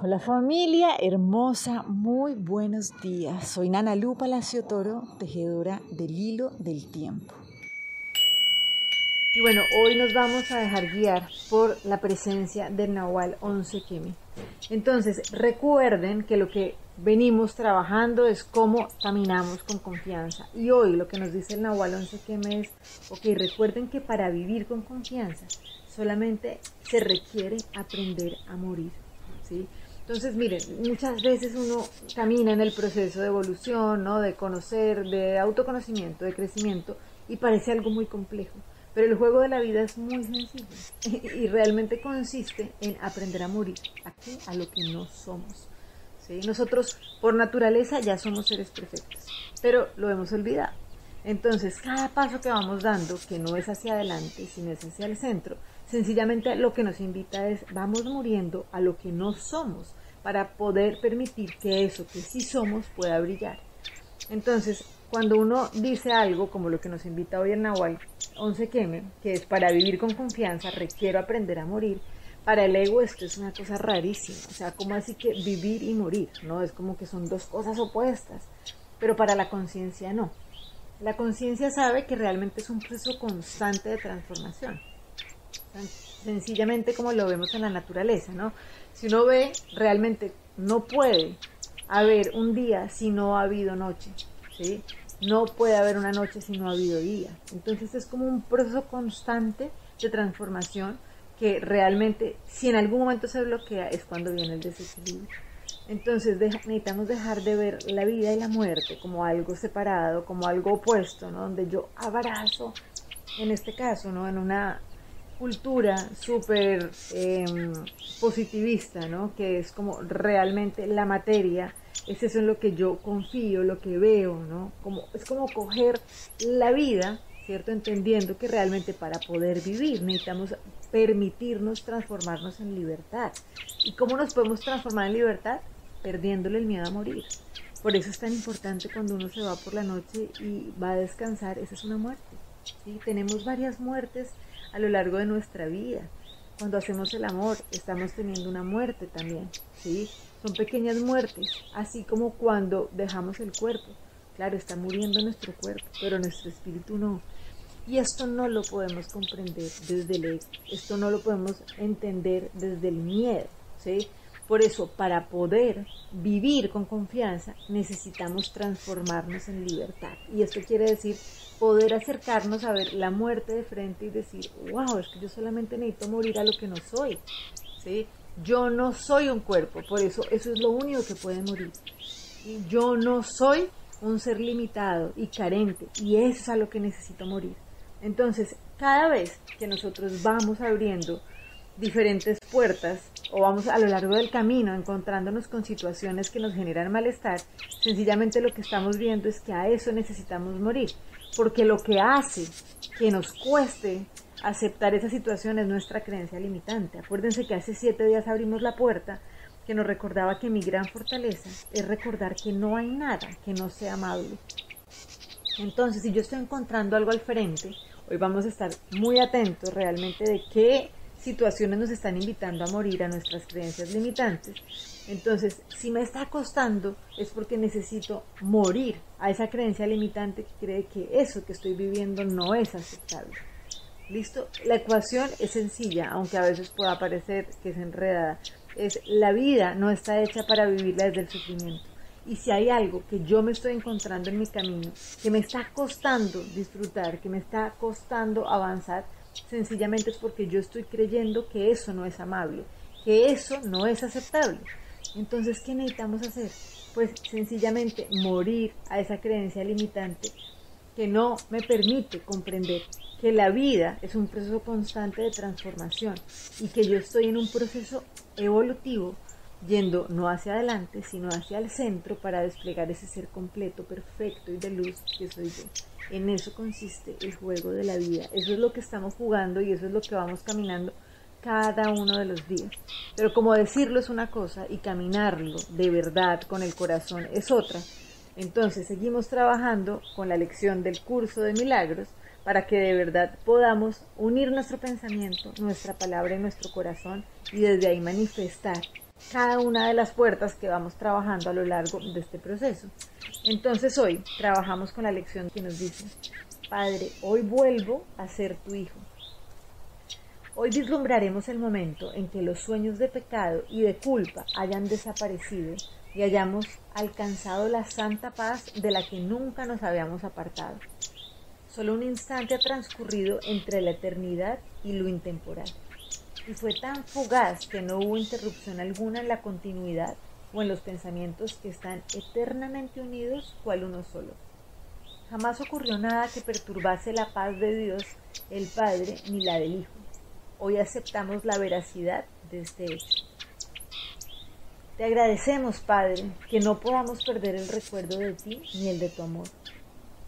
Hola familia hermosa, muy buenos días. Soy Nana Lu Palacio Toro, tejedora del hilo del tiempo. Y bueno, hoy nos vamos a dejar guiar por la presencia del Nahual 11 Kemi. Entonces, recuerden que lo que venimos trabajando es cómo caminamos con confianza. Y hoy lo que nos dice el Nahual 11 Kemi es, ok, recuerden que para vivir con confianza solamente se requiere aprender a morir. ¿sí? Entonces, miren, muchas veces uno camina en el proceso de evolución, ¿no? de conocer, de autoconocimiento, de crecimiento, y parece algo muy complejo. Pero el juego de la vida es muy sencillo y realmente consiste en aprender a morir a A lo que no somos. ¿sí? Nosotros, por naturaleza, ya somos seres perfectos, pero lo hemos olvidado. Entonces, cada paso que vamos dando, que no es hacia adelante, sino es hacia el centro, sencillamente lo que nos invita es, vamos muriendo a lo que no somos para poder permitir que eso que sí somos pueda brillar. Entonces, cuando uno dice algo como lo que nos invita hoy el Nahual 11 Keme, que es para vivir con confianza, requiero aprender a morir, para el ego esto es una cosa rarísima, o sea, como así que vivir y morir, ¿no? Es como que son dos cosas opuestas, pero para la conciencia no. La conciencia sabe que realmente es un proceso constante de transformación. Sencillamente como lo vemos en la naturaleza, ¿no? Si uno ve, realmente no puede haber un día si no ha habido noche, ¿sí? No puede haber una noche si no ha habido día. Entonces es como un proceso constante de transformación que realmente, si en algún momento se bloquea, es cuando viene el desequilibrio. Entonces necesitamos dejar de ver la vida y la muerte como algo separado, como algo opuesto, ¿no? Donde yo abrazo, en este caso, ¿no? En una cultura súper em, positivista, ¿no? Que es como realmente la materia, es eso en lo que yo confío, lo que veo, ¿no? Como, es como coger la vida, ¿cierto? Entendiendo que realmente para poder vivir necesitamos permitirnos transformarnos en libertad. ¿Y cómo nos podemos transformar en libertad? Perdiéndole el miedo a morir. Por eso es tan importante cuando uno se va por la noche y va a descansar, esa es una muerte. ¿sí? Tenemos varias muertes a lo largo de nuestra vida. Cuando hacemos el amor, estamos teniendo una muerte también, ¿sí? Son pequeñas muertes, así como cuando dejamos el cuerpo. Claro, está muriendo nuestro cuerpo, pero nuestro espíritu no. Y esto no lo podemos comprender desde el ego, esto no lo podemos entender desde el miedo, ¿sí? Por eso, para poder vivir con confianza, necesitamos transformarnos en libertad. Y esto quiere decir poder acercarnos a ver la muerte de frente y decir, wow, es que yo solamente necesito morir a lo que no soy. ¿sí? Yo no soy un cuerpo, por eso eso es lo único que puede morir. Y yo no soy un ser limitado y carente, y eso es a lo que necesito morir. Entonces, cada vez que nosotros vamos abriendo diferentes puertas o vamos a lo largo del camino encontrándonos con situaciones que nos generan malestar, sencillamente lo que estamos viendo es que a eso necesitamos morir, porque lo que hace que nos cueste aceptar esa situación es nuestra creencia limitante. Acuérdense que hace siete días abrimos la puerta que nos recordaba que mi gran fortaleza es recordar que no hay nada que no sea amable. Entonces, si yo estoy encontrando algo al frente, hoy vamos a estar muy atentos realmente de qué situaciones nos están invitando a morir a nuestras creencias limitantes. Entonces, si me está costando es porque necesito morir a esa creencia limitante que cree que eso que estoy viviendo no es aceptable. ¿Listo? La ecuación es sencilla, aunque a veces pueda parecer que es enredada. Es la vida no está hecha para vivirla desde el sufrimiento. Y si hay algo que yo me estoy encontrando en mi camino, que me está costando disfrutar, que me está costando avanzar, sencillamente es porque yo estoy creyendo que eso no es amable, que eso no es aceptable. Entonces, ¿qué necesitamos hacer? Pues sencillamente morir a esa creencia limitante que no me permite comprender que la vida es un proceso constante de transformación y que yo estoy en un proceso evolutivo yendo no hacia adelante, sino hacia el centro para desplegar ese ser completo, perfecto y de luz que soy yo. En eso consiste el juego de la vida. Eso es lo que estamos jugando y eso es lo que vamos caminando cada uno de los días. Pero como decirlo es una cosa y caminarlo de verdad con el corazón es otra, entonces seguimos trabajando con la lección del curso de milagros para que de verdad podamos unir nuestro pensamiento, nuestra palabra y nuestro corazón y desde ahí manifestar cada una de las puertas que vamos trabajando a lo largo de este proceso. Entonces hoy trabajamos con la lección que nos dice, Padre, hoy vuelvo a ser tu hijo. Hoy vislumbraremos el momento en que los sueños de pecado y de culpa hayan desaparecido y hayamos alcanzado la santa paz de la que nunca nos habíamos apartado. Solo un instante ha transcurrido entre la eternidad y lo intemporal y fue tan fugaz que no hubo interrupción alguna en la continuidad o en los pensamientos que están eternamente unidos cual uno solo. Jamás ocurrió nada que perturbase la paz de Dios, el Padre, ni la del Hijo. Hoy aceptamos la veracidad de este hecho. Te agradecemos, Padre, que no podamos perder el recuerdo de ti ni el de tu amor.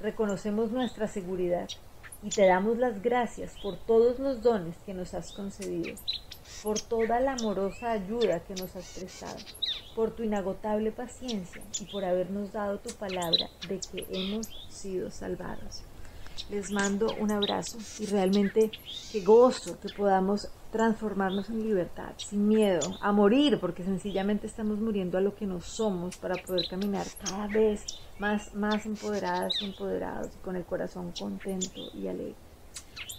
Reconocemos nuestra seguridad y te damos las gracias por todos los dones que nos has concedido, por toda la amorosa ayuda que nos has prestado, por tu inagotable paciencia y por habernos dado tu palabra de que hemos sido salvados. Les mando un abrazo y realmente qué gozo que podamos transformarnos en libertad, sin miedo, a morir, porque sencillamente estamos muriendo a lo que no somos para poder caminar cada vez más, más empoderadas y empoderados, con el corazón contento y alegre.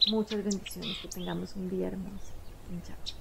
Muchas bendiciones, que tengamos un día hermoso. Chao.